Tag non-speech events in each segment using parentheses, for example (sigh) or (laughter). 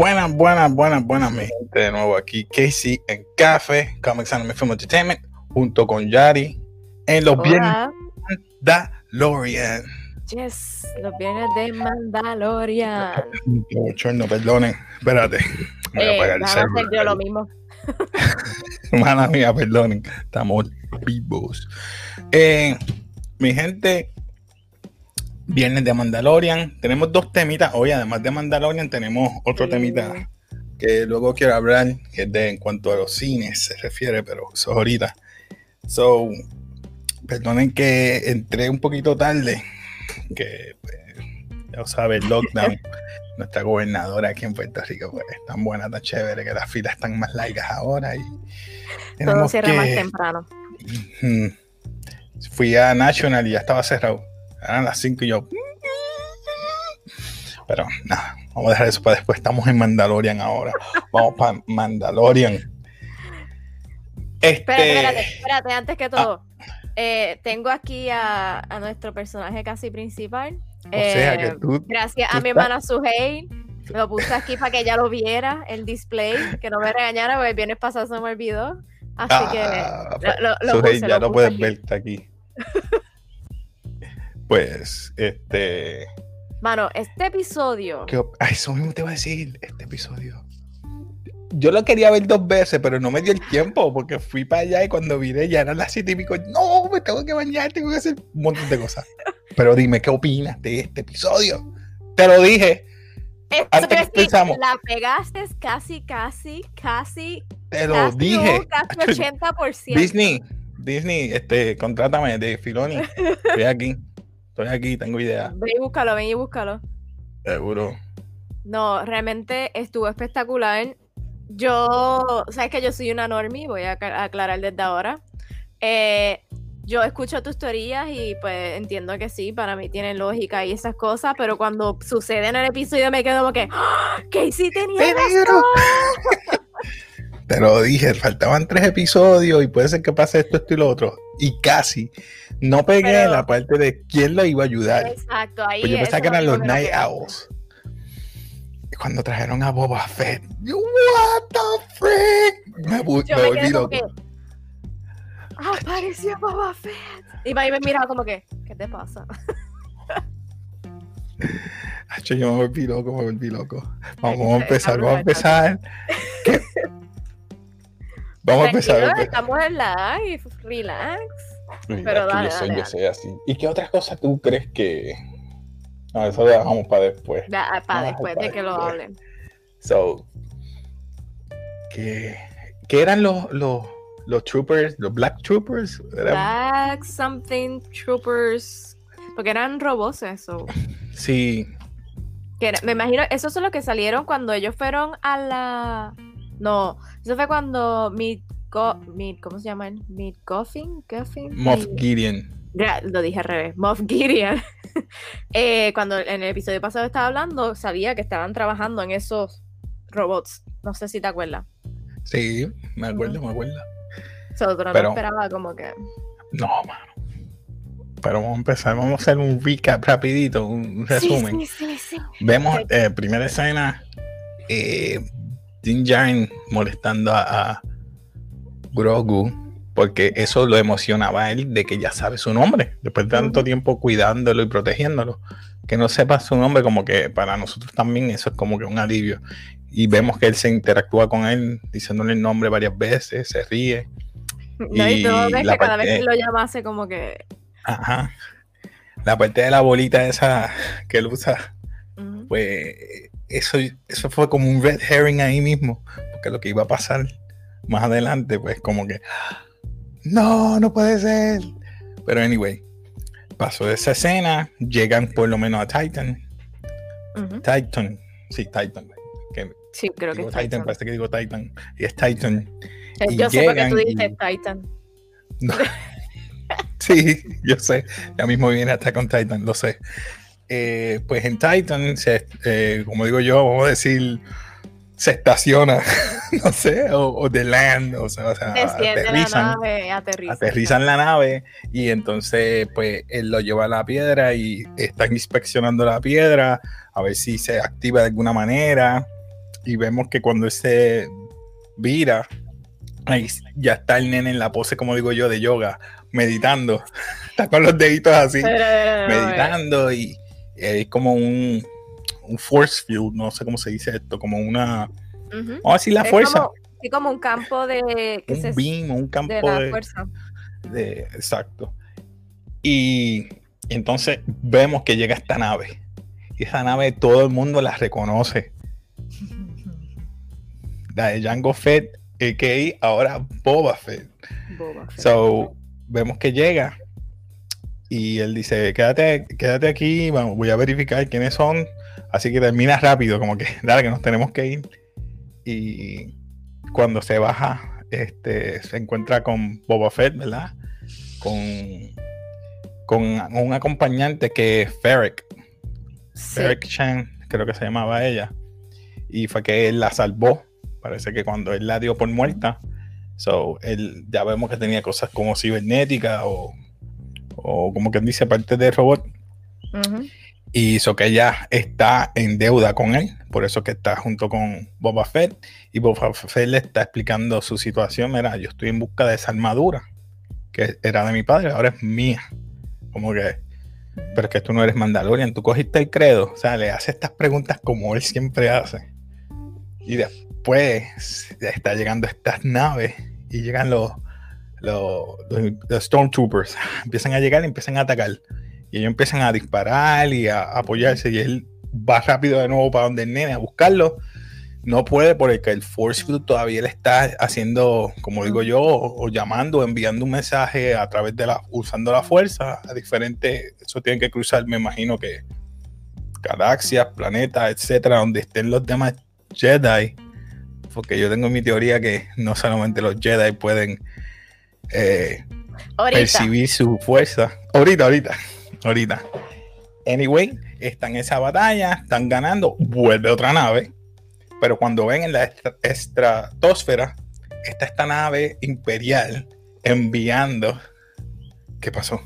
Buenas, buenas, buenas, buenas, mi gente. De nuevo aquí, Casey en Café, Comics Anime Film Entertainment, junto con Yari en los viernes Mandalorian. Yes, los viernes de Mandalorian. No, perdonen, espérate. Voy a Eh, apagar el server. yo lo mismo. (laughs) Mala mía, perdonen. Estamos vivos. Eh, mi gente, viernes de Mandalorian. Tenemos dos temitas hoy. Además de Mandalorian, tenemos otro Sí. temita que luego quiero hablar, que es de en cuanto a los cines se refiere, pero eso es ahorita. So, perdonen que entré un poquito tarde, que pues, ya sabes, el lockdown. (laughs) Nuestra gobernadora aquí en Puerto Rico, pues, tan buena, tan chévere, que las filas están más largas ahora y Todo cierra más que- temprano. Mm. Fui a National y ya estaba cerrado. Eran las 5 y yo. Pero nada, vamos a dejar eso para después. Estamos en Mandalorian ahora. (laughs) Vamos para Mandalorian. Este. Espérate, espérate, espérate, antes que todo. Eh, tengo aquí a, a nuestro personaje casi principal. o sea que Eh, tú. Gracias tú a mi estás- hermana Suheil. Lo puse aquí para que ella lo viera, el display, que no me (laughs) regañara, porque el viernes pasado se me olvidó. Así Ah, que lo, lo- lo Sujei, puse, ya lo puse puedes aquí. ver está aquí. Pues, este. Mano, este episodio. ¿qué op- Ay, eso mismo te iba a decir, este episodio. Yo lo quería ver dos veces, pero no me dio el tiempo porque fui para allá y cuando vine ya eran las siete y pico. No, me tengo que bañar, tengo que hacer un montón de cosas. Pero dime, ¿qué opinas de este episodio? Te lo dije, antes quiere que empezamos. La pegaste casi, casi, casi. te lo casi dije. un Casi (laughs) 80%. Disney, Disney, este, contrátame de Filoni. Estoy aquí, estoy aquí, tengo idea. Ven y búscalo, ven y búscalo. Seguro. No, realmente estuvo espectacular. Yo, sabes que yo soy una normie, voy a acla- aclarar desde ahora. Eh, yo escucho tus teorías y pues entiendo que sí, para mí tienen lógica y esas cosas, pero cuando sucede en el episodio me quedo como que, ¡Ah! Casey tenía ¡Peligro! (laughs) Te lo dije, faltaban tres episodios y puede ser que pase esto, esto y lo otro. Y casi. No pegué Pero- en la parte de quién lo iba a ayudar. Exacto, ahí Pues yo pensaba que eran los Night. Owls. Cuando trajeron a Boba Fett, what the frick? Me, Yo me me volví quedé como loco. que, apareció Boba Fett. Y ahí me miraba como que, ¿qué te pasa? (laughs) Hacho, yo me volví loco, me volví loco. Vamos, a empezar, vamos a empezar. ¿Qué? Vamos a empezar. Estamos en live, relax. Pero dale, yo soy, dale, yo dale. soy así. ¿Y qué otras cosas tú crees que.? No, eso lo dejamos para después. Ah, para Ah, después para de que lo hablen. So, ¿qué, qué eran los, los, los troopers, los black troopers? Eran- Black something troopers. Porque eran robots eso. (laughs) Sí, Que era- me imagino, esos son los que salieron cuando ellos fueron a la. No, eso fue cuando Mid, Go- Mid ¿cómo se llaman? Mid Coffin, Coffin. Moff Gideon. Lo dije al revés, Moff Gideon. (laughs) Eh, cuando en el episodio pasado estaba hablando, sabía que estaban trabajando en esos robots. No sé si te acuerdas. Sí, me acuerdo, me acuerdo. So, pero no Pero- esperaba como que. No, mano. Pero vamos a empezar, vamos a hacer un recap rapidito, un resumen. Sí, sí, sí, sí. Vemos, eh, primera escena, eh, Din Djarin molestando a, a Grogu, porque eso lo emocionaba a él de que ya sabe su nombre, después de tanto tiempo cuidándolo y protegiéndolo, que no sepa su nombre, como que para nosotros también eso es como que un alivio. Y vemos que él se interactúa con él diciéndole el nombre varias veces, se ríe. No, y todo ves que cada vez que lo llama hace como que. Ajá. La parte de la bolita esa que él usa pues eso, eso fue como un red herring ahí mismo, porque lo que iba a pasar más adelante, pues como que, no, no puede ser. Pero anyway, pasó de esa escena, llegan por lo menos a Titan. Titan, sí, Titan, que Sí, creo que es Titan, Titan. parece que digo Titan, y es Titan. Eh, y Yo sé porque tú dijiste y- Titan. No. (laughs) sí, yo sé, ya mismo viene hasta con Titan, lo sé. eh, pues en Titan, se, eh, como digo yo, vamos a decir, se estaciona, (laughs) no sé, o, de land, o sea, aterrizan, la aterrizan la nave y entonces pues él lo lleva a la piedra y están inspeccionando la piedra a ver si se activa de alguna manera y vemos que cuando él se vira, ahí ya está el nene en la pose, como digo yo, de yoga, meditando, (laughs) está con los deditos así, meditando y es como un un force field, no sé cómo se dice esto, como una. Vamos a decir la fuerza. sí, como un campo de. un beam, un campo de. fuerza. exacto. Y, entonces vemos que llega esta nave. Y esa nave todo el mundo la reconoce. La de Jango Fett, a.k.a. ahora Boba Fett. Boba Fett. So, vemos que llega. Y él dice, quédate, quédate aquí, voy a verificar quiénes son Así que termina rápido, como que, (laughs) dale, que nos tenemos que ir. Y cuando se baja, este, se encuentra con Boba Fett, ¿verdad? Con, con un acompañante que es Ferric. Ferric Chan, creo que se llamaba ella. Y fue que él la salvó. Parece que cuando él la dio por muerta, so, él, ya vemos que tenía cosas como cibernética o, o como quien dice, parte de robot. Y eso que ella está en deuda con él, por eso que está junto con Boba Fett. Y Boba Fett le está explicando su situación. Mira, yo estoy en busca de esa armadura que era de mi padre, ahora es mía. Como que, pero es que tú no eres Mandalorian, tú cogiste el credo. O sea, le hace estas preguntas como él siempre hace. Y después está llegando estas naves y llegan los, los, los Stormtroopers. Empiezan a llegar y empiezan a atacar. Y ellos empiezan a disparar y a, apoyarse. Y él va rápido de nuevo para donde el nene a buscarlo. No puede porque el Force Field todavía le está haciendo, como digo yo, o, llamando, enviando un mensaje a través de la, usando la fuerza a diferentes, eso tienen que cruzar, me imagino que galaxias, planetas, etcétera, donde estén los demás Jedi. Porque yo tengo mi teoría que no solamente los Jedi pueden eh, percibir su fuerza. Ahorita, ahorita ahorita. Anyway, están en esa batalla, están ganando, vuelve otra nave, pero cuando ven en la estratosfera, está esta nave imperial enviando. ¿Qué pasó?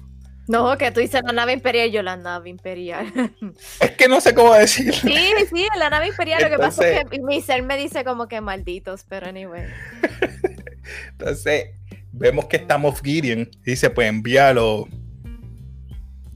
No, que tú dices la nave imperial, yo la nave imperial. (laughs) Es que no sé cómo decirlo. Sí, sí, la nave imperial. lo que pasa es que mi ser me dice como que malditos, pero anyway. (laughs) Entonces, vemos que estamos Gideon. Dice, pues envíalo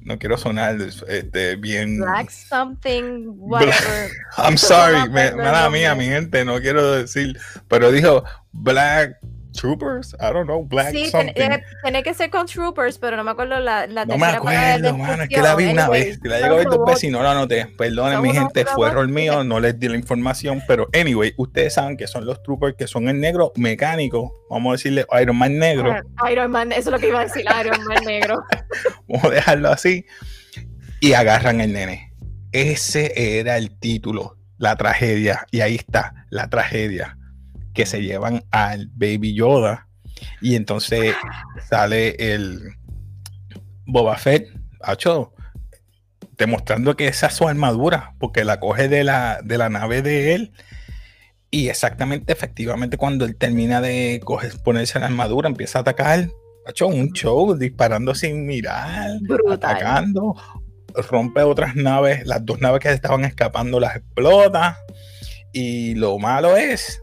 no quiero sonar este, bien. Black something, (laughs) whatever. I'm sorry, me, mala mía, mi gente, no quiero decir, pero dijo Black Troopers, I don't know, Black sí, something. tiene que ser con Troopers, pero no me acuerdo la, la No me acuerdo, mano, es que la vi una vez, la llego a ver dos veces y no la anoté. Perdone, mi gente, fue error mío, no les di la información, pero anyway, ustedes saben que son los Troopers que son en negro mecánico, vamos a decirle Iron Man negro. Iron Man, eso es lo que iba a decir, Iron Man negro. (laughs) vamos a dejarlo así y agarran el nene. Ese era el título, la tragedia, y ahí está, la tragedia que se llevan al Baby Yoda. Y entonces sale el Boba Fett, hecho, demostrando que esa es su armadura, porque la coge de la, de la nave de él. Y exactamente, efectivamente, cuando él termina de coger, ponerse la armadura, empieza a atacar. Ha hecho un show disparando sin mirar, atacando, rompe otras naves, las dos naves que estaban escapando las explota. Y lo malo es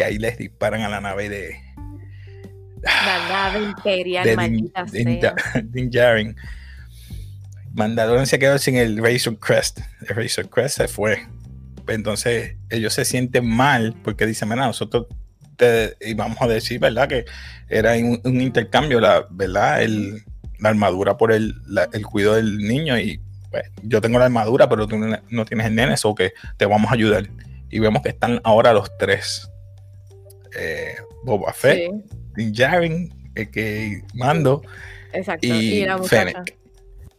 que ahí les disparan a la nave de. La nave imperial, de maldita Din, (laughs) Din, Djarin. Mandalorian se quedó sin el Razor Crest. El Razor Crest se fue. Entonces ellos se sienten mal porque dicen, mira, nosotros te, vamos a decir, ¿verdad? Que era un, intercambio, la, ¿verdad? El, la armadura por el, el cuidado del niño y pues, yo tengo la armadura, pero tú no, tienes el nene, o que te vamos a ayudar. Y vemos que están ahora los tres eh, Boba Fett, Din Djarin, el que Mando y, Fennec.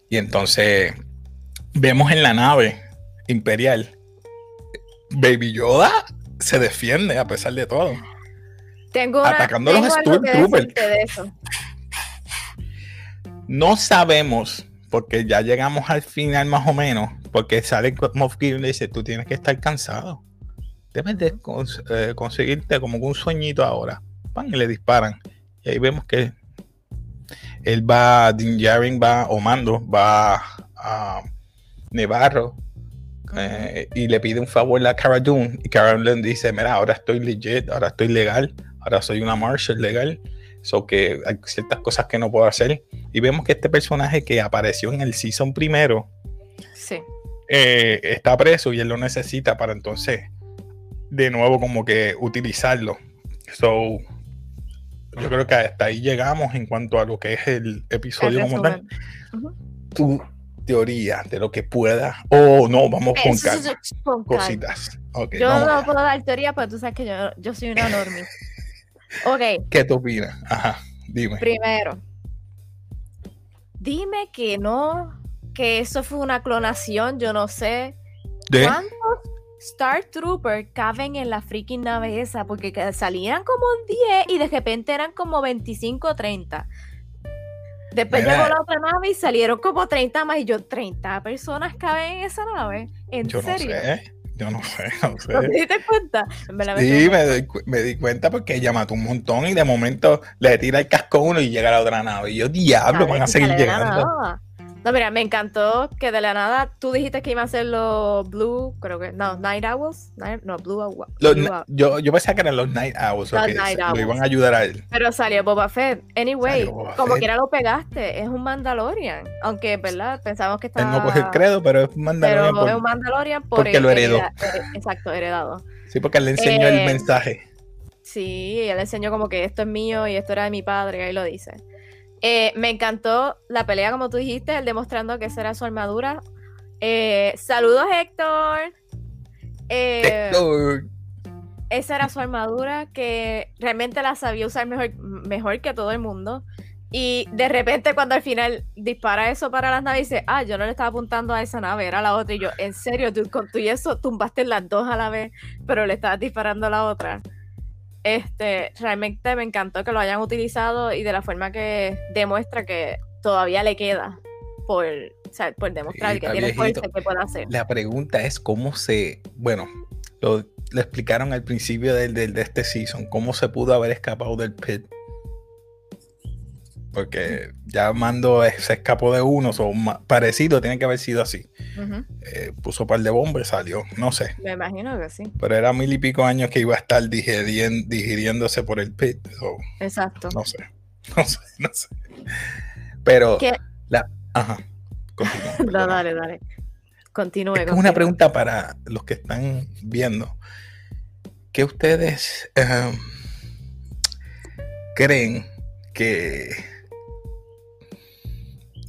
Y entonces vemos en la nave imperial, Baby Yoda se defiende a pesar de todo. Tengo atacando a los Stormtroopers. No sabemos porque ya llegamos al final más o menos, porque sale Moff Gideon y le dice, tú tienes que estar cansado. Debes de eh, conseguirte como un sueñito ahora. Pan, y le disparan. Y ahí vemos que él va, Din Djarin va, o Mando, va a Nevarro eh, y le pide un favor a Cara Dune. Y Cara Dune dice, mira, ahora estoy legit, ahora estoy legal, ahora soy una Marshall legal. So que hay ciertas cosas que no puedo hacer. Y vemos que este personaje que apareció en el season primero eh, está preso y él lo necesita para entonces de nuevo como que utilizarlo. So, yo creo que hasta ahí llegamos en cuanto a lo que es el episodio como tal. Tu teoría de lo que pueda. O no, vamos con, cositas. yo no puedo dar teoría, pero tú sabes que yo, yo soy una normie. (laughs) ok. ¿Qué tú opinas? Ajá, dime. Primero, dime que no, que eso fue una clonación, yo no sé. ¿De? ¿Cuántos Star Trooper caben en la freaking nave esa? Porque salían como 10 y de repente eran como 25 o 30. Después llegó la otra nave y salieron como 30 más. Y yo, 30 personas caben en esa nave. ¿En yo serio? No sé. Yo no sé, no (laughs) sé. te diste cuenta? sí, me, me, di cuenta porque ella mató un montón y de momento le tira el casco a uno y llega a la otra nave. Y yo, diablo, van a seguir llegando. No, mira, me encantó que de la nada tú dijiste que iban a ser los Blue, creo que, no, Night Owls, no, Blue, Owls. yo, yo pensaba que eran los Night Owls, los Night Owls. lo iban a ayudar a él. Pero salió Boba Fett. Anyway, como quiera lo pegaste, es un Mandalorian, aunque, ¿verdad? Pensamos que estaba... Él no coge el credo, pero es un Mandalorian. Pero es un Mandalorian porque lo heredó. exacto, heredado. Sí, porque él le enseñó el eh, mensaje. Sí, él le enseñó como que esto es mío y esto era de mi padre, ahí lo dice. Eh, me encantó la pelea, como tú dijiste, el demostrando que esa era su armadura. Eh, saludos, Héctor. Eh, Héctor. Esa era su armadura que realmente la sabía usar mejor, mejor que todo el mundo. Y de repente, cuando al final dispara eso para las naves, dice: Ah, yo no le estaba apuntando a esa nave, era la otra. Y yo, en serio, tú con tú y eso tumbaste las dos a la vez, pero le estabas disparando a la otra. Este, realmente me encantó que lo hayan utilizado y de la forma que demuestra que todavía le queda por, por demostrar que tiene fuerza que puede hacer. La pregunta es cómo se, bueno, lo, explicaron al principio de, de, este season, cómo se pudo haber escapado del pit porque ya Mando se escapó de uno, o parecido, tiene que haber sido así. Eh, puso un par de bombas y salió, no sé. Me imagino que sí. Pero era mil y pico años que iba a estar digiriéndose por el pit. Exacto. No sé, (laughs) no sé, no sé. Pero la... Ajá. (laughs) no, dale, dale. Continúe. Es una pregunta para los que están viendo. ¿Qué ustedes em, creen que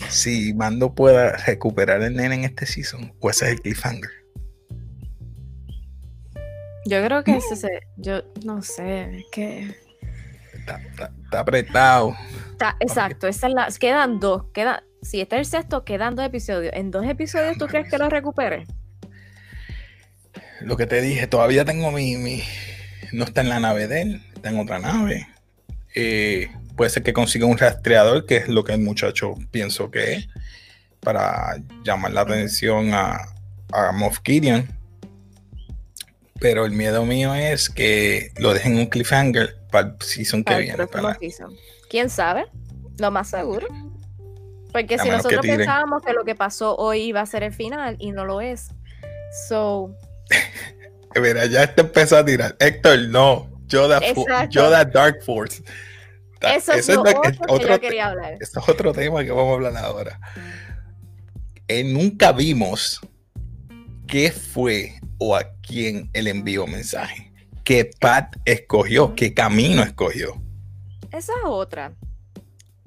si Mando pueda recuperar el nene en este season, o ese es el cliffhanger. Yo creo que ese, yo no sé, es que está, apretado. exacto, esa es la, quedan dos, queda, si está el sexto, quedan dos episodios. ¿En dos episodios tú crees que lo recupere? Lo que te dije, todavía tengo mi, mi, no está en la nave de él, está en otra nave. Eh, puede ser que consiga un rastreador, que es lo que el muchacho pienso que es, para llamar la atención a, a Moff Gideon. Pero el miedo mío es que lo dejen un cliffhanger para el season que viene. ¿Quién sabe? Lo más seguro. Porque si nosotros pensábamos que lo que pasó hoy iba a ser el final y no lo es. So. (laughs) Mira, ya te empezó a tirar. Héctor, no. Yoda, Yoda Dark Force. Eso, es, otro que yo quería hablar. Eso es otro tema que vamos a hablar ahora. Eh, nunca vimos qué fue o a quién él envió mensaje. ¿Qué Pat escogió? ¿Qué camino escogió? Esa es otra.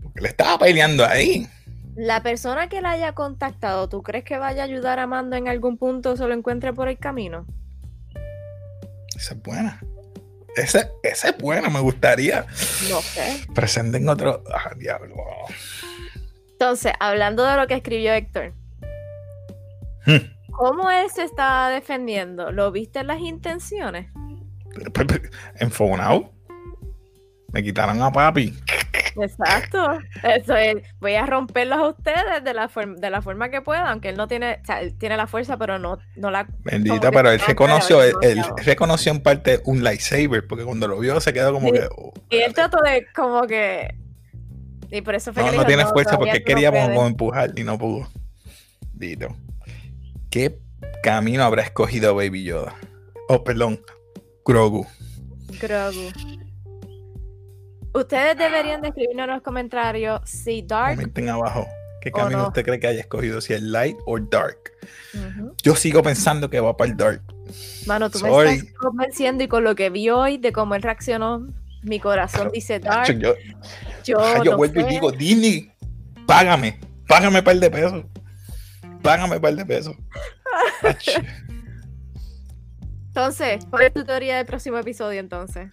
Porque le estaba peleando ahí. La persona que la haya contactado, ¿tú crees que vaya a ayudar a Mando en algún punto o se lo encuentre por el camino? Esa es buena. Ese, ese es bueno, me gustaría. No sé. Presenten otro. Ah, diablo. Entonces, hablando de lo que escribió Héctor, hmm. ¿cómo él se estaba defendiendo? ¿Lo viste en las intenciones? Enfonado. Me quitaron a papi. Exacto. Eso es, voy a romperlos a ustedes de la, de la forma que pueda, aunque él no tiene, o sea, él tiene la fuerza, pero no, no la. Bendita, pero él reconoció, él, él, reconoció en parte un lightsaber, porque cuando lo vio se quedó como que. Oh, y él trató de como que. Y por eso fue no, que no dijo, tiene no, fuerza porque queríamos como empujar y no pudo. Dito. ¿Qué camino habrá escogido Baby Yoda? Oh, perdón, Grogu. Grogu. Ustedes deberían de escribirnos en los comentarios si Dark. Comenten abajo. ¿Qué camino no. usted cree que haya escogido? Si es Light o Dark. Uh -huh. Yo sigo pensando que va para el Dark. Mano, tú Sorry. me estás convenciendo y con lo que vi hoy de cómo él reaccionó, mi corazón Pero, dice Dark. Yo, yo, yo no vuelvo sé. y digo, Disney, págame, págame par de pesos. Págame par de pesos. (laughs) entonces, ¿cuál es tu teoría del próximo episodio entonces?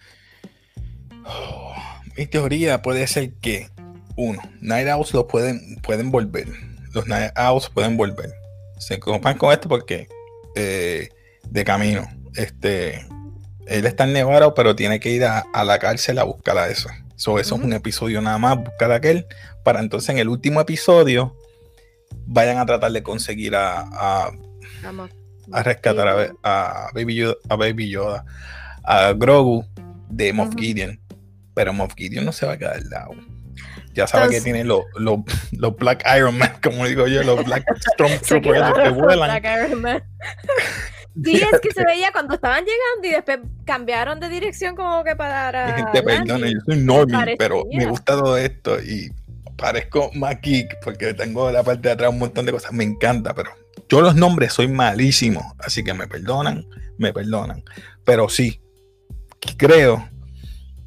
Mi teoría puede ser que, uno, Night Owls lo pueden, pueden volver. Los Night Owls pueden volver. Se comparan con esto porque eh, de camino. Este, él está en Nevada, pero tiene que ir a, a la cárcel a buscar a eso. So, eso uh -huh. es un episodio nada más, buscar a aquel, para entonces en el último episodio vayan a tratar de conseguir a, a, a rescatar a, a, Baby Yoda, a Baby Yoda, a Grogu de Moff uh -huh. Gideon. Pero Moff Gideon no se va a quedar al lado. Ya sabe Entonces, que tiene los lo, lo Black Iron Man, como digo yo, los Black (laughs) Stormtroopers que vuelan. Black Iron Man. (laughs) Sí, es que se veía cuando estaban llegando y después cambiaron de dirección como que para... Gente, perdone, yo soy normie, pero me gusta todo esto y parezco más geek porque tengo la parte de atrás un montón de cosas, me encanta, pero yo los nombres soy malísimo, así que me perdonan, me perdonan. Pero sí, creo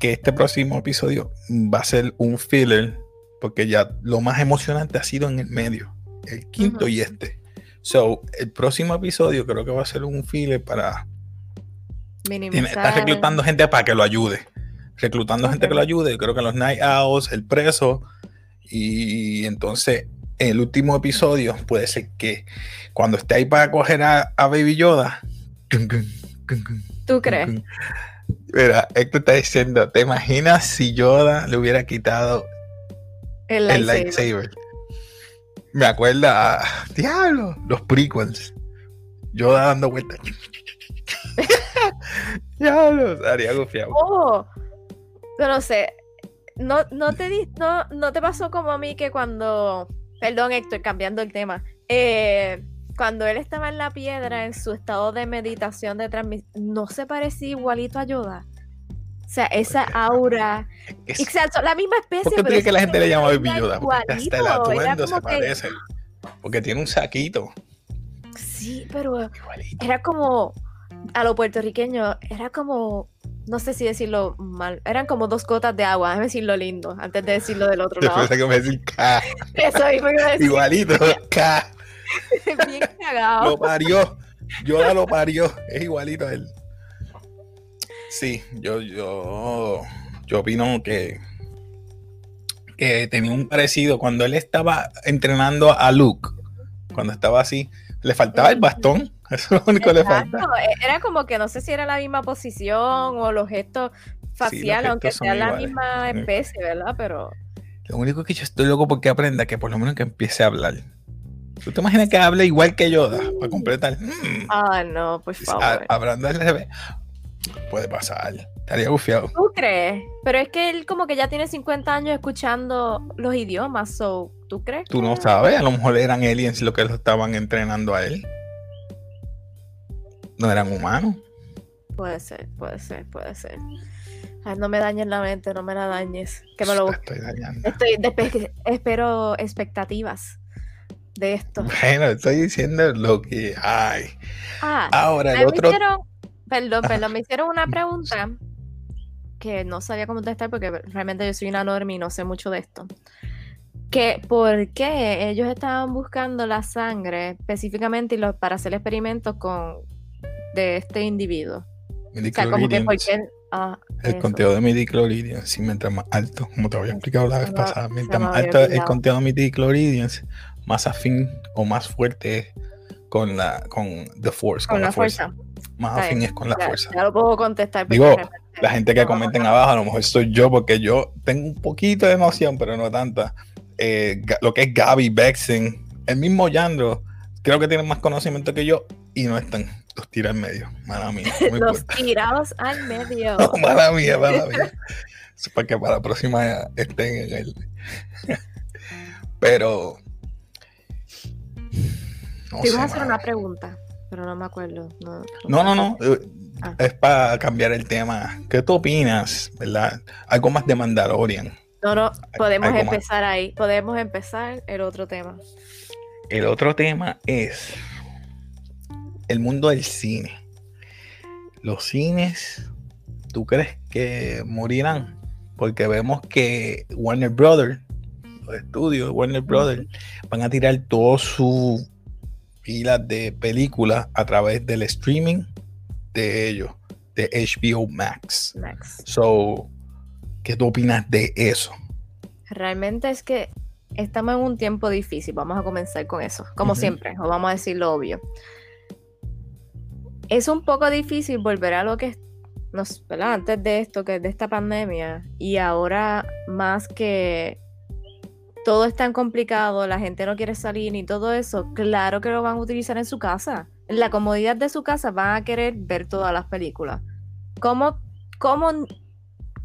que este próximo episodio va a ser un filler porque ya lo más emocionante ha sido en el medio, el quinto uh -huh. y este. So, el próximo episodio creo que va a ser un file para. Minimizar. Está reclutando gente para que lo ayude. Reclutando okay. gente que lo ayude. Creo que los Night Owls, el preso. Y entonces, en el último episodio, puede ser que cuando esté ahí para coger a, a Baby Yoda. ¿Tú crees? Mira, esto está diciendo: ¿te imaginas si Yoda le hubiera quitado el, el lightsaber? me acuerda a Diablo, los prequels. Yo dando vueltas. (laughs) Diablo, haría gufiado. Oh, no sé. No, no, te di, no, no te pasó como a mí que cuando. Perdón, Héctor, cambiando el tema. Eh, cuando él estaba en la piedra en su estado de meditación de transmisión, ¿no se parecía igualito a Yoda? O sea, esa aura. Es, Exacto, la misma especie. ¿Por qué que la gente le llama Baby Yoda? Porque hasta el atuendo se que... parece. Porque tiene un saquito. Sí, pero igualito. era como. A lo puertorriqueño, era como. No sé si decirlo mal. Eran como dos gotas de agua. Déjame decirlo lindo. Antes de decirlo del otro lado. Después que me decir K. (laughs) Eso mismo a decir. Igualito, K. (laughs) Bien cagado. Lo parió. Yoda lo parió. Es igualito a él. Sí, yo, yo, yo opino que, que tenía un parecido cuando él estaba entrenando a Luke, cuando estaba así, le faltaba el bastón. (laughs) Eso es lo único que le faltaba. Era como que no sé si era la misma posición o los gestos faciales, sí, aunque sea la iguales. misma especie, ¿verdad? Pero. Lo único que yo estoy loco porque aprenda que por lo menos que empiece a hablar. ¿Tú te imaginas que hable igual que Yoda para completar? Mm. Ah, no, por favor. Hablando al revés. Puede pasar. Estaría bufiado. ¿Tú crees? Pero es que él como que ya tiene 50 años escuchando los idiomas, so, ¿tú crees? Tú no sabes, a lo mejor eran aliens lo que lo estaban entrenando a él. No eran humanos. Puede ser, puede ser, puede ser. Ay, no me dañes la mente, no me la dañes. Que me lo estoy dañando. Estoy espero expectativas de esto. Bueno, estoy diciendo lo que hay. Ah, Ahora el otro. Hicieron Perdón, perdón, me hicieron una pregunta que no sabía cómo contestar porque realmente yo soy una norma y no sé mucho de esto. Que por qué ellos estaban buscando la sangre específicamente para hacer experimentos con de este individuo. O sea, como que porque, ah, el eso. conteo de midichloridians, sí, mientras más alto, como te había explicado la vez no, pasada, mientras más alto el conteo de midichloridians, más afín o más fuerte con la con the force, con, con la, la, fuerza. fuerza más afín es con la ya, fuerza. Ya lo puedo contestar. Digo, la gente que comenten abajo, a lo mejor soy yo, porque yo tengo un poquito de noción, pero no tanta. Eh, lo que es Gaby Bexen, el mismo Yandro, creo que tienen más conocimiento que yo y no están. Los tira al medio, mala mía. (laughs) los tirados (laughs) al medio. mala mía, mala mía. Para que para la próxima estén en el. (laughs) pero. No Te iba a hacer una pregunta, pero no me acuerdo. No, no, no. Eh, ah. Es para cambiar el tema. ¿Qué tú opinas, verdad? Algo más de Mandalorian. No, no, podemos empezar ahí. Podemos empezar el otro tema. El otro tema es el mundo del cine. Los cines, ¿tú crees que morirán? Porque vemos que Warner Brothers, los estudios de Warner Brothers, van a tirar todo su filas de películas a través del streaming de ellos, de HBO Max. Max. So, ¿qué tú opinas de eso? Realmente es que estamos en un tiempo difícil. Vamos a comenzar con eso, como siempre, o vamos a decir lo obvio. Es un poco difícil volver a lo que nos, antes de esto, que es de esta pandemia, y ahora más que todo es tan complicado, la gente no quiere salir ni todo eso, claro que lo van a utilizar en su casa. En la comodidad de su casa van a querer ver todas las películas. ¿Cómo, cómo,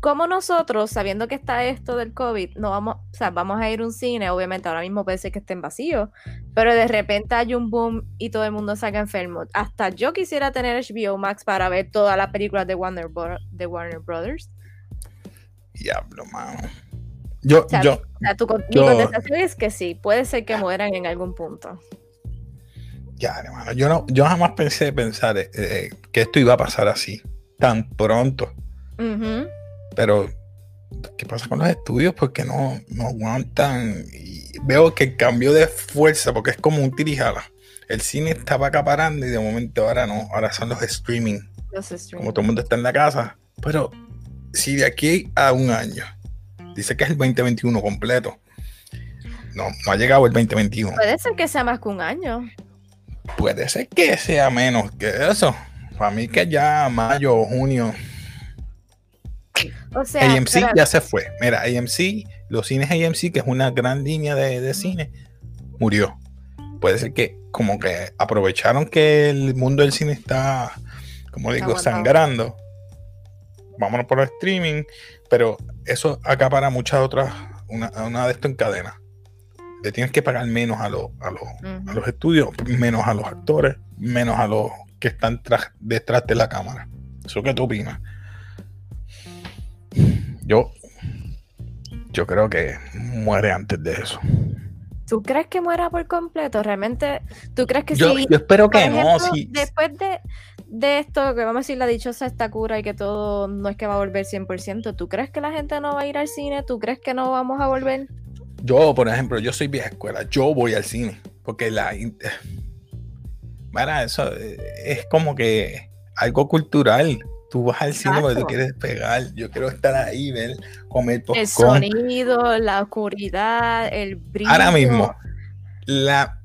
cómo nosotros, sabiendo que está esto del COVID, no vamos, o sea, vamos a ir a un cine, obviamente ahora mismo ser que estén vacíos, pero de repente hay un boom y todo el mundo salga enfermo. Hasta yo quisiera tener HBO Max para ver todas las películas de Warner, de Warner Brothers. Diablo, mano. Yo, yo, tu, contestación es que sí, puede ser que mueran en algún punto. Ya, hermano, yo no, yo jamás pensé pensar eh, eh, que esto iba a pasar así, tan pronto. Pero, ¿qué pasa con los estudios? Porque no, no aguantan. Y veo que el cambio de fuerza, porque es como un tirijala. El cine estaba acaparando y de momento ahora no, ahora son los streaming. Los streaming. Como todo el mundo está en la casa. Pero si de aquí a un año Dice que es el 2021 completo. No, no ha llegado el 2021. Puede ser que sea más que un año. Puede ser que sea menos que eso. Para mí que ya mayo o junio. O sea, AMC ya se fue. Mira, AMC, los cines AMC, que es una gran línea de, cine, murió. Puede ser que como que aprovecharon que el mundo del cine está, como digo, sangrando. Vámonos por el streaming, pero eso acapara muchas otras, una, de esto en cadena. Le tienes que pagar menos a, los a, los estudios, menos a los actores, menos a los que están detrás de la cámara. ¿Eso qué tú opinas? Yo, yo creo que muere antes de eso. ¿Tú crees que muera por completo? ¿Realmente? ¿Tú crees que yo, sí? Yo espero que no. Después de, de esto, que vamos a decir la dichosa esta cura y que todo no es que va a volver 100%, ¿tú crees que la gente no va a ir al cine? ¿Tú crees que no vamos a volver? Yo, por ejemplo, yo soy vieja escuela, yo voy al cine, porque la... (sighs) Mira, eso eh, es como que algo cultural. Tú vas al cine porque tú quieres pegar. Yo quiero estar ahí, ver, comer popcorn. El sonido, la oscuridad, el brillo. Ahora mismo, la...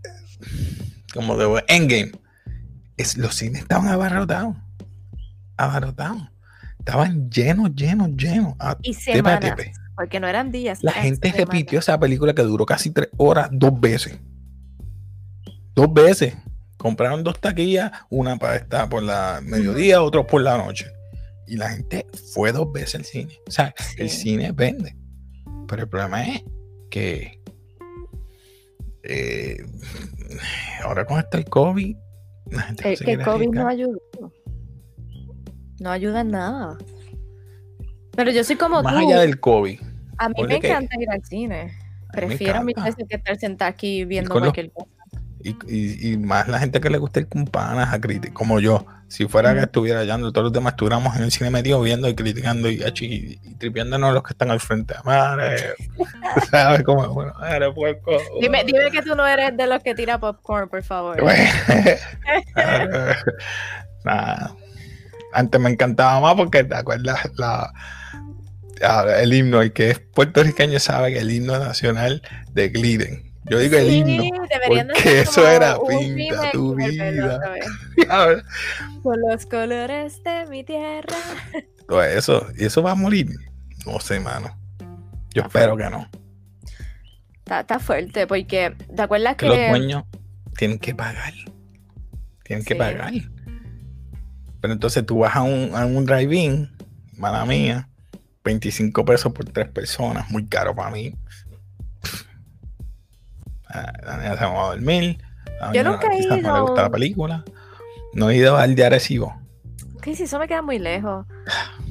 Como de Endgame los cines estaban abarrotados. Abarrotados. Estaban llenos, llenos, llenos. y semanas, porque no eran días. La gente repitió esa película que duró casi tres horas dos veces. Dos veces. Compraron dos taquillas, una para estar por la mediodía, otra por la noche. Y la gente fue dos veces al cine. O sea, el cine vende. Pero el problema es que eh, ahora con esto el COVID, es que COVID no ayuda. No ayuda en nada. Pero yo soy como Más allá del COVID. A mí me encanta ir al cine. Prefiero mil veces que estar sentado aquí viendo cualquier cosa. Y, más la gente que le gusta ir con panas a como yo. Si fuera que estuviera allá, todos los demás estuviéramos en el cine medio viendo y criticando y, y, tripiándonos los que están al frente. Madre, (laughs) ¿sabes cómo? Bueno, madre, puerco. Dime, dime que tú no eres de los que tira popcorn, por favor. (laughs) Antes me encantaba más porque te acuerdas la, el himno, y que es puertorriqueño sabe que el himno nacional de Gliden Yo digo el Sí, himno. deberían de Porque eso era pinta tu vida. (laughs) ver, Con los colores de mi tierra. Todo eso. ¿Y eso va a morir? No sé, mano. Yo Está espero que no. Está, está fuerte porque, ¿te acuerdas Que que... los dueños tienen que pagar. Tienen que pagar. Pero entonces tú vas a un, a un drive-in, mala mía, 25 pesos por tres personas, muy caro para mí. La nena se va a dormir. Yo nunca he quizás no ido le gusta la película. No he ido al de Arecibo. Que si eso me queda muy lejos. (sighs)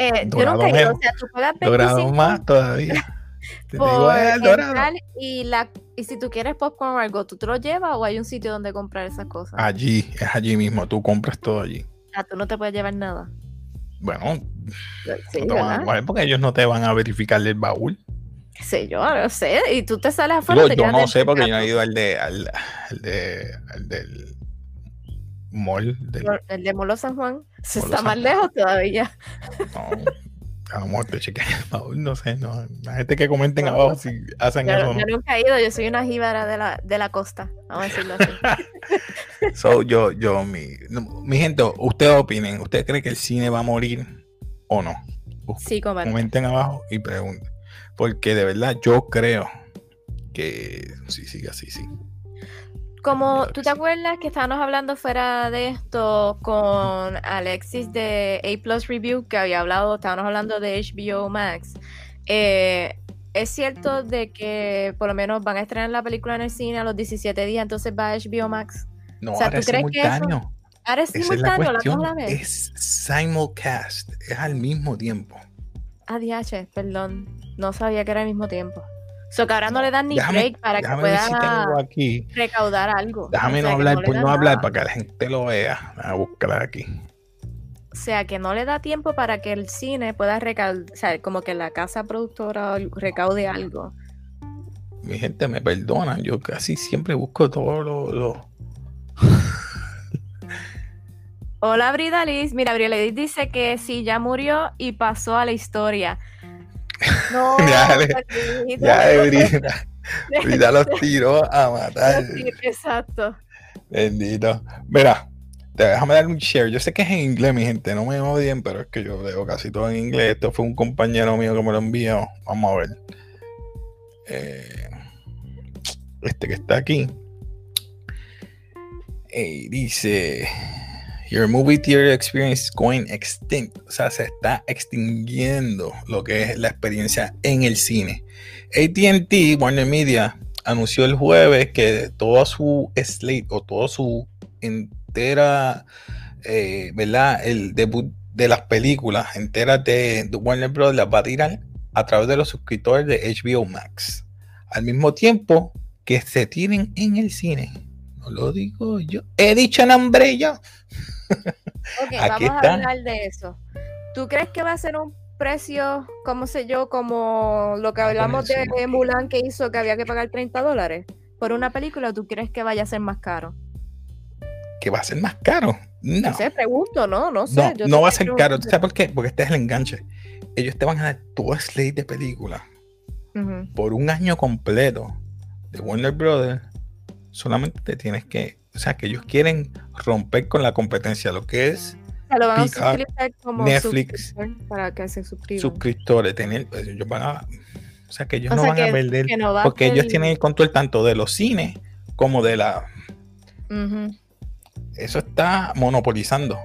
Eh, yo Dorado nunca he ido, o sea, tú pagas Logrado 25 más todavía. (laughs) Te digo, "Eh, dorado". entrar y, la, y si tú quieres popcorn o algo, ¿tú te lo llevas o hay un sitio donde comprar esas cosas? Allí, es allí mismo. Tú compras todo allí. Ah, tú no te puedes llevar nada. Bueno, Sí, no te van a ¿verdad? coger porque ellos no te van a verificar el baúl. Sé yo, no sé. Y tú te sales afuera. Digo, te yo no sé porque yo no he ido al de al, al de al del mall del, El de Molo San Juan se Molo está San más Juan. lejos todavía. no, a lo mejor te chequean no sé, no. La gente que comenten No, abajo si hacen Yo, eso yo nunca he ido, yo soy una jíbara de la, de la costa, vamos a decirlo así. (laughs) So, yo, yo, mi, mi gente, ustedes opinen, ¿usted cree que el cine va a morir o no? Sí, comadre. Comenten abajo y pregunten. Porque de verdad yo creo que sí, sigue así, sí. Como tú te sí. acuerdas que estábamos hablando fuera de esto con Alexis de A Plus Review, que había hablado, estábamos hablando de HBO Max. Eh, es cierto de que por lo menos van a estrenar la película en el cine a los 17 días, entonces va a HBO Max. No, O sea, ahora ¿tú es crees que eso- simultáneo. Ahora es Esa es la simultáneo, cuestión. la vez. Es simulcast, es al mismo tiempo. ADH, perdón. No sabía que era al mismo tiempo. So que ahora no le dan ni Déjame- break para que pueda aquí. recaudar algo. Déjame O sea, no hablar le por no hablar para que la gente lo vea. A buscar aquí. O sea, que no le da tiempo para que el cine pueda recaudar, o sea, como que la casa productora recaude algo. Mi gente me perdona. Yo casi siempre busco todo lo. lo- Hola, Bridalis. Mira, Bridalis dice que sí, ya murió y pasó a la historia. (laughs) No, Ya Carlito. Ya de los tiró a matar. Exacto. Bendito. Mira, te- déjame dar un share. Yo sé que es en inglés, mi gente. No me odien, pero es que yo leo casi todo en inglés. Esto fue un compañero mío que me lo envió. Vamos a ver. Eh, este que está aquí. Eh, dice. Your movie theater experience is going extinct. O sea, se está extinguiendo lo que es la experiencia en el cine. ATT, Warner Media, anunció el jueves que toda su slate o toda su entera, eh, ¿verdad? El debut de las películas enteras de, de Warner Bros. las va a tirar a través de los suscriptores de HBO Max. Al mismo tiempo que se tienen en el cine. No lo digo yo. He dicho nombre yo. (laughs) Ok, Aquí vamos está. a hablar de eso. ¿Tú crees que va a ser un precio, como sé yo, como lo que Voy a hablamos de. Mulan que hizo que había que pagar 30 dólares por una película? ¿o ¿Tú crees que vaya a ser más caro? Que va a ser más caro. No. No sé, pregunto, ¿no? No sé. No, yo no te va a ser caro. ¿Tú preguntando. sabes por qué? Porque este es el enganche. Ellos te van a dar el slate de películas Ujú. por un año completo de Warner Brothers. Solamente te tienes que. O sea, que ellos quieren romper con la competencia, lo que es lo van a Peacock, utilizar como Netflix, para que se suscriban. suscriptores. Tener, pues, ellos van a. O sea, que ellos O no van a perder. que no va a porque ellos tienen el control tanto de los cines como de la. Eso está monopolizando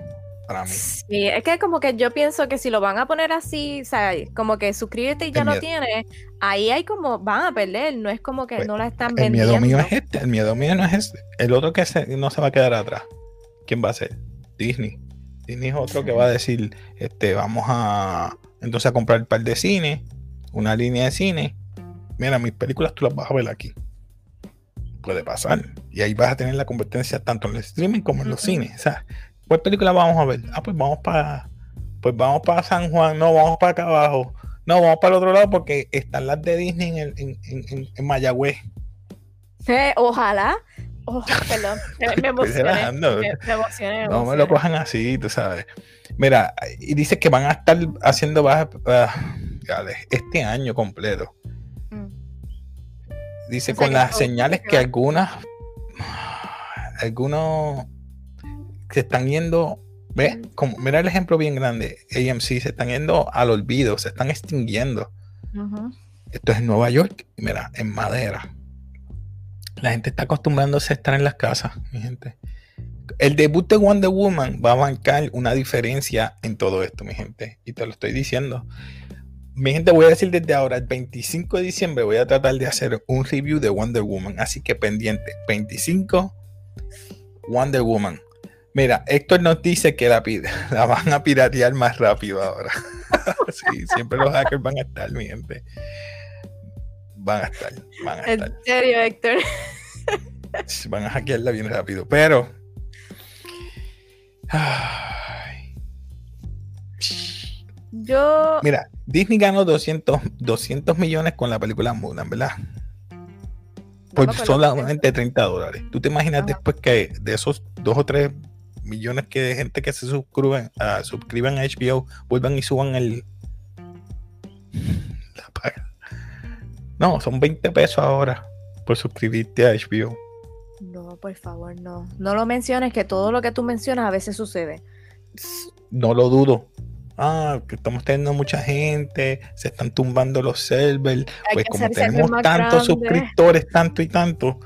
para mí. Sí, es que como que yo pienso que si lo van a poner así, o sea, como que suscríbete y ya El lo miedo. tienes, ahí hay como, van a perder, no es como que Pues, no la están El vendiendo. miedo mío es este, el miedo mío no es este. El otro que se- no se va a quedar atrás. ¿Quién va a ser? Disney. Disney es otro que va a decir, este, vamos a entonces a comprar un par de cine, una línea de cine. Mira, mis películas tú las vas a ver aquí. Puede pasar. Y ahí vas a tener la competencia tanto en el streaming como en los cines. O sea, ¿cuál película vamos a ver? Ah, pues vamos para pues vamos para San Juan, no, vamos para acá abajo. No, vamos para el otro lado porque están las de Disney en, el- en, en- en- en Mayagüez. Eh, ojalá. Oh, perdón, (laughs) me, emocioné. Me, me emocioné. me No me lo cojan así, tú sabes. Mira, y dice que van a estar haciendo bajas dale, este año completo. Mm. Dice con las señales que algunas, algunos se están yendo, ¿ves? Como, mira el ejemplo bien grande, AMC se están yendo al olvido, se están extinguiendo. Esto es en Nueva York, mira, en madera. La gente está acostumbrándose a estar en las casas, mi gente. El debut de Wonder Woman va a marcar una diferencia en todo esto, mi gente. Y te lo estoy diciendo. Mi gente, voy a decir desde ahora, el 25 de diciembre voy a tratar de hacer un review de Wonder Woman. Así que pendiente. 25 Wonder Woman. Mira, Héctor nos dice que la, (laughs) la van a piratear más rápido ahora. (laughs) sí, siempre los hackers van a estar, mi gente van a estar. Van a estar. En serio, Héctor. Van a hackearla bien rápido. Pero. (sighs) Yo. Mira, Disney ganó 200, 200 millones con la película Mulan, ¿verdad? Por solamente 30 dólares. ¿Tú te imaginas después que de esos 2 o 3 millones que de gente que se suscriben, uh, suscriban a HBO vuelvan y suban el. La paga? No, son 20 pesos ahora por suscribirte a HBO. No, por favor, no. No lo menciones, que todo lo que tú mencionas a veces sucede. No lo dudo. Ah, que estamos teniendo mucha gente, se están tumbando los servers. pues como tenemos tantos suscriptores, tanto y tanto,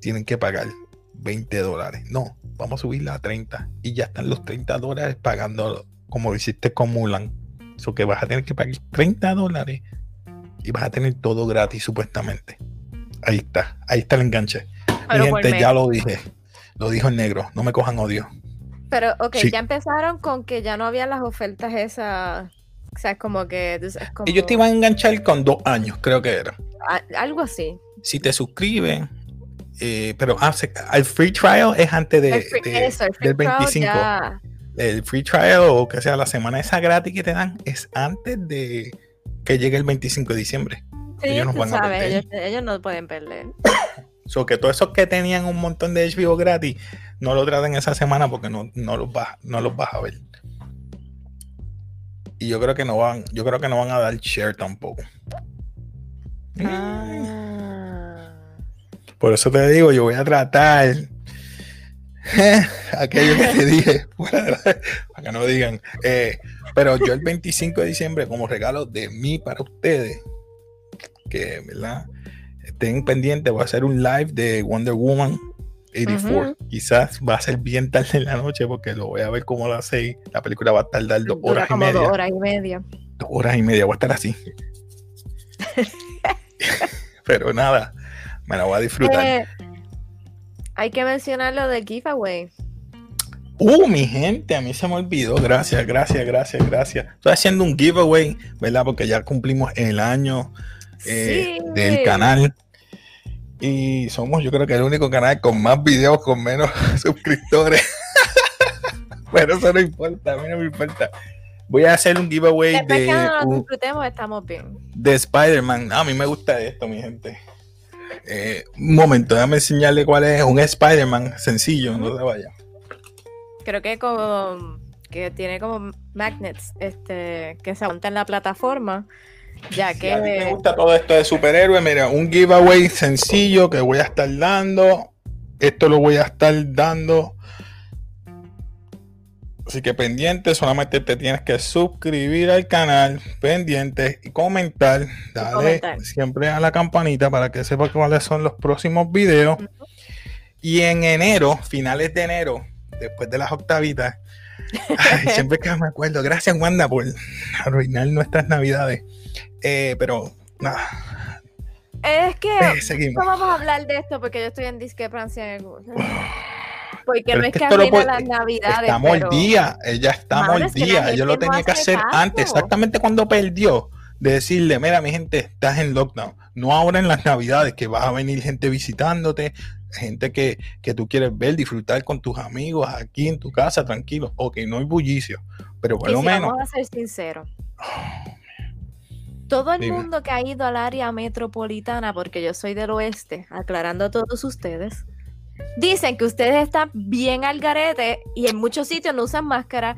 tienen que pagar 20 dólares. No, vamos a subirla a 30. Y ya están los 30 dólares pagando, como hiciste con Mulan. Eso que vas a tener que pagar 30 dólares y vas a tener todo gratis supuestamente. Ahí está, ahí está el enganche. Mi gente, ya lo dije, lo dijo el negro, no me cojan odio. Pero, ok, ya empezaron con que ya no había las ofertas esas, o sea, es como que... Ellos te iban a enganchar con dos años, creo que era. algo así. Si te suscriben, eh, pero ah, el free trial es antes de, del 25. El free trial o que sea la semana esa gratis que te dan es antes de que llegue el 25 de diciembre. ellos, no van a perder. Ellos, no pueden perder. (coughs) So que todos esos que tenían un montón de HBO gratis, no lo traten esa semana porque no, no, los vas, no los vas a ver. Y yo creo que no van, yo creo que no van a dar share tampoco. Ah. Por eso te digo, yo voy a tratar aquello que te dije, (laughs) para que no digan. Eh, pero yo el 25 de diciembre, como regalo de mí para ustedes, que verdad, estén pendientes, voy a hacer un live de Wonder Woman 84. Quizás va a ser bien tarde en la noche porque lo voy a ver como a las 6. La película va a tardar dos horas y media. Dos horas y media. Dos horas y media, voy a estar así. (laughs) Pero nada, me la voy a disfrutar. Eh, hay que mencionar lo del giveaway. Uh, mi gente, a mí se me olvidó. Gracias, gracias, gracias, gracias. Estoy haciendo un giveaway, ¿verdad? Porque ya cumplimos el año eh, del canal. Y somos, yo creo que el único canal con más videos, con menos (laughs) suscriptores. (laughs) Pero eso no importa, a mí no me importa. Voy a hacer un giveaway de. estamos bien. De Spider-Man. a mí me gusta esto, mi gente. Eh, un momento, déjame enseñarle cuál es un Spider-Man sencillo, no se vaya. Creo que como que tiene como magnets este, que se aguantan en la plataforma. Ya que. me gusta todo esto de superhéroe. Mira, un giveaway sencillo que voy a estar dando. Esto lo voy a estar dando Así que pendiente, solamente te tienes que suscribir al canal, pendiente y comentar. Dale siempre a la campanita para que sepas cuáles son los próximos videos. Y en enero, finales de enero, después de las octavitas, (laughs) siempre que me acuerdo, gracias Wanda por arruinar nuestras navidades. Eh, pero nada. Es que eh, vamos a hablar de esto porque yo estoy en discrepancia. Porque no es, que, arruina las navidades. Estamos el día, ella está el día. Ella lo tenía que hacer antes, exactamente cuando perdió. De decirle, mira, mi gente, estás en lockdown. No ahora en las navidades, que va a venir gente visitándote, gente que, que tú quieres ver, disfrutar con tus amigos aquí en tu casa, tranquilo. Ok, no hay bullicio, pero por lo menos. Vamos a ser sinceros. Todo el mundo que ha ido al área metropolitana, porque yo soy del oeste, aclarando a todos ustedes, Dicen que ustedes están bien al garete y en muchos sitios no usan máscara.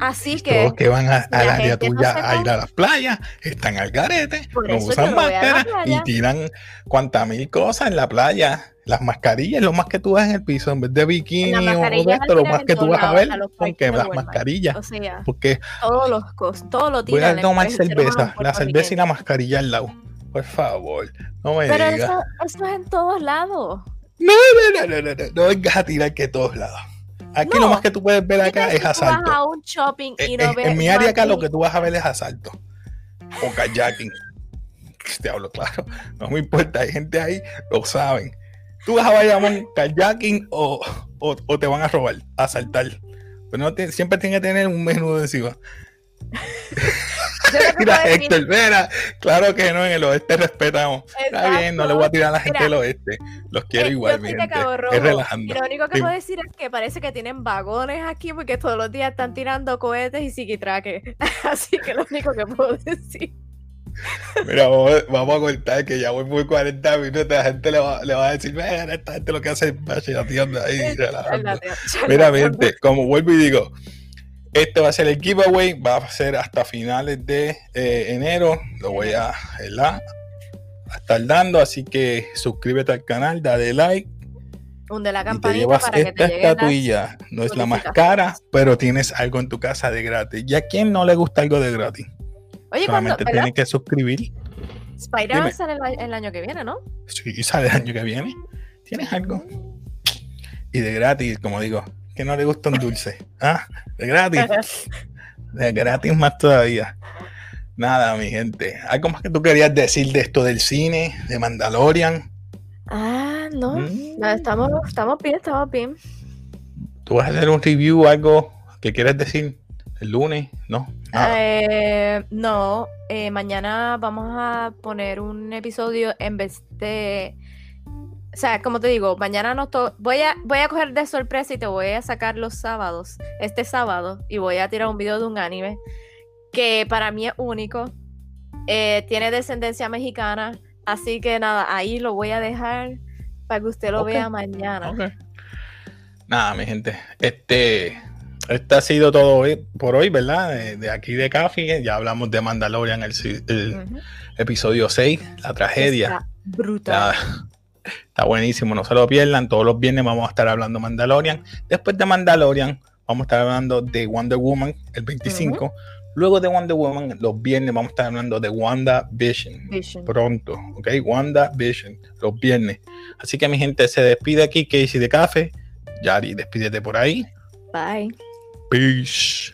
Así que. Todos que van a, a la área tuya a ir a las playas están al garete, no usan máscara y tiran cuantas mil cosas en la playa. Las mascarillas, lo más que tú ves en el piso, en vez de bikini o esto, lo más que tú vas a ver son que las mascarillas. O sea, porque todos los costos, todo lo tiran. Voy a tomar cerveza, la cerveza y la mascarilla al lado. Por favor, no me Pero Eso, eso es en todos lados. No, no, no, no, no, no vengas a tirar que todos lados. Aquí lo más que tú puedes ver acá es asalto. a un shopping y eh, no en, en mi área acá lo que tú vas a ver es asalto. O kayaking. (laughs) Te hablo claro. No me importa, hay gente ahí, lo saben. Tú vas a Bayamón kayaking o, o, o, te van a robar, a asaltar. Pero no siempre tiene que tener un menú de encima. (laughs) Mira, Héctor, mira, claro que no, en el oeste respetamos. Está bien, no le voy a tirar a la gente del oeste. Los quiero igual, Es relajando. lo único que puedo decir es que parece que tienen vagones aquí porque todos los días están tirando cohetes y psiquitraques. (laughs) Así que lo único que puedo decir. Mira, vamos, a cortar que ya voy por 40 minutos. La gente le va, le va a decir, mira, esta gente lo que hace es tienda ahí. Mira, gente, como vuelvo y digo, este va a ser el giveaway, va a ser hasta finales de eh, enero. Lo voy a, estar dando, así que suscríbete al canal, dale like. Hunde la campanita para que te esta estatuilla. No es la más cara, pero tienes algo en tu casa de gratis. ¿Y a quién no le gusta algo de gratis? Oye, Solamente tienes que suscribir. Spider-Man sale el, año que viene, ¿no? Sí, sale el año que viene. ¿Tienes algo? Y de gratis, como digo, que no le gusta un dulce. Ah, de gratis. De gratis más todavía. Nada, mi gente. ¿Algo más que tú querías decir de esto del cine, de Mandalorian? Ah, no. Mm. estamos, estamos bien, estamos bien. ¿Tú vas a hacer un review, algo que quieras decir el lunes? ¿No? Eh, no, eh, mañana vamos a poner un episodio en vez de o sea, como te digo, mañana no voy a voy a coger de sorpresa y te voy a sacar los sábados, este sábado, y voy a tirar un video de un anime que para mí es único. Eh, tiene descendencia mexicana, así que nada, ahí lo voy a dejar para que usted lo vea mañana. Nada, mi gente, este, este ha sido todo por hoy, ¿verdad? De, aquí de Café, ya hablamos de Mandalorian, el, el episodio 6, la tragedia. brutal. Está buenísimo, no se lo pierdan. Todos los viernes vamos a estar hablando Mandalorian. Después de Mandalorian, vamos a estar hablando de Wonder Woman el 25. Luego de Wonder Woman, los viernes vamos a estar hablando de Wanda Vision. Pronto, ¿ok? Wanda Vision, los viernes. Así que mi gente se despide aquí, Casey de Café. Yari, despídete por ahí. Bye. Peace.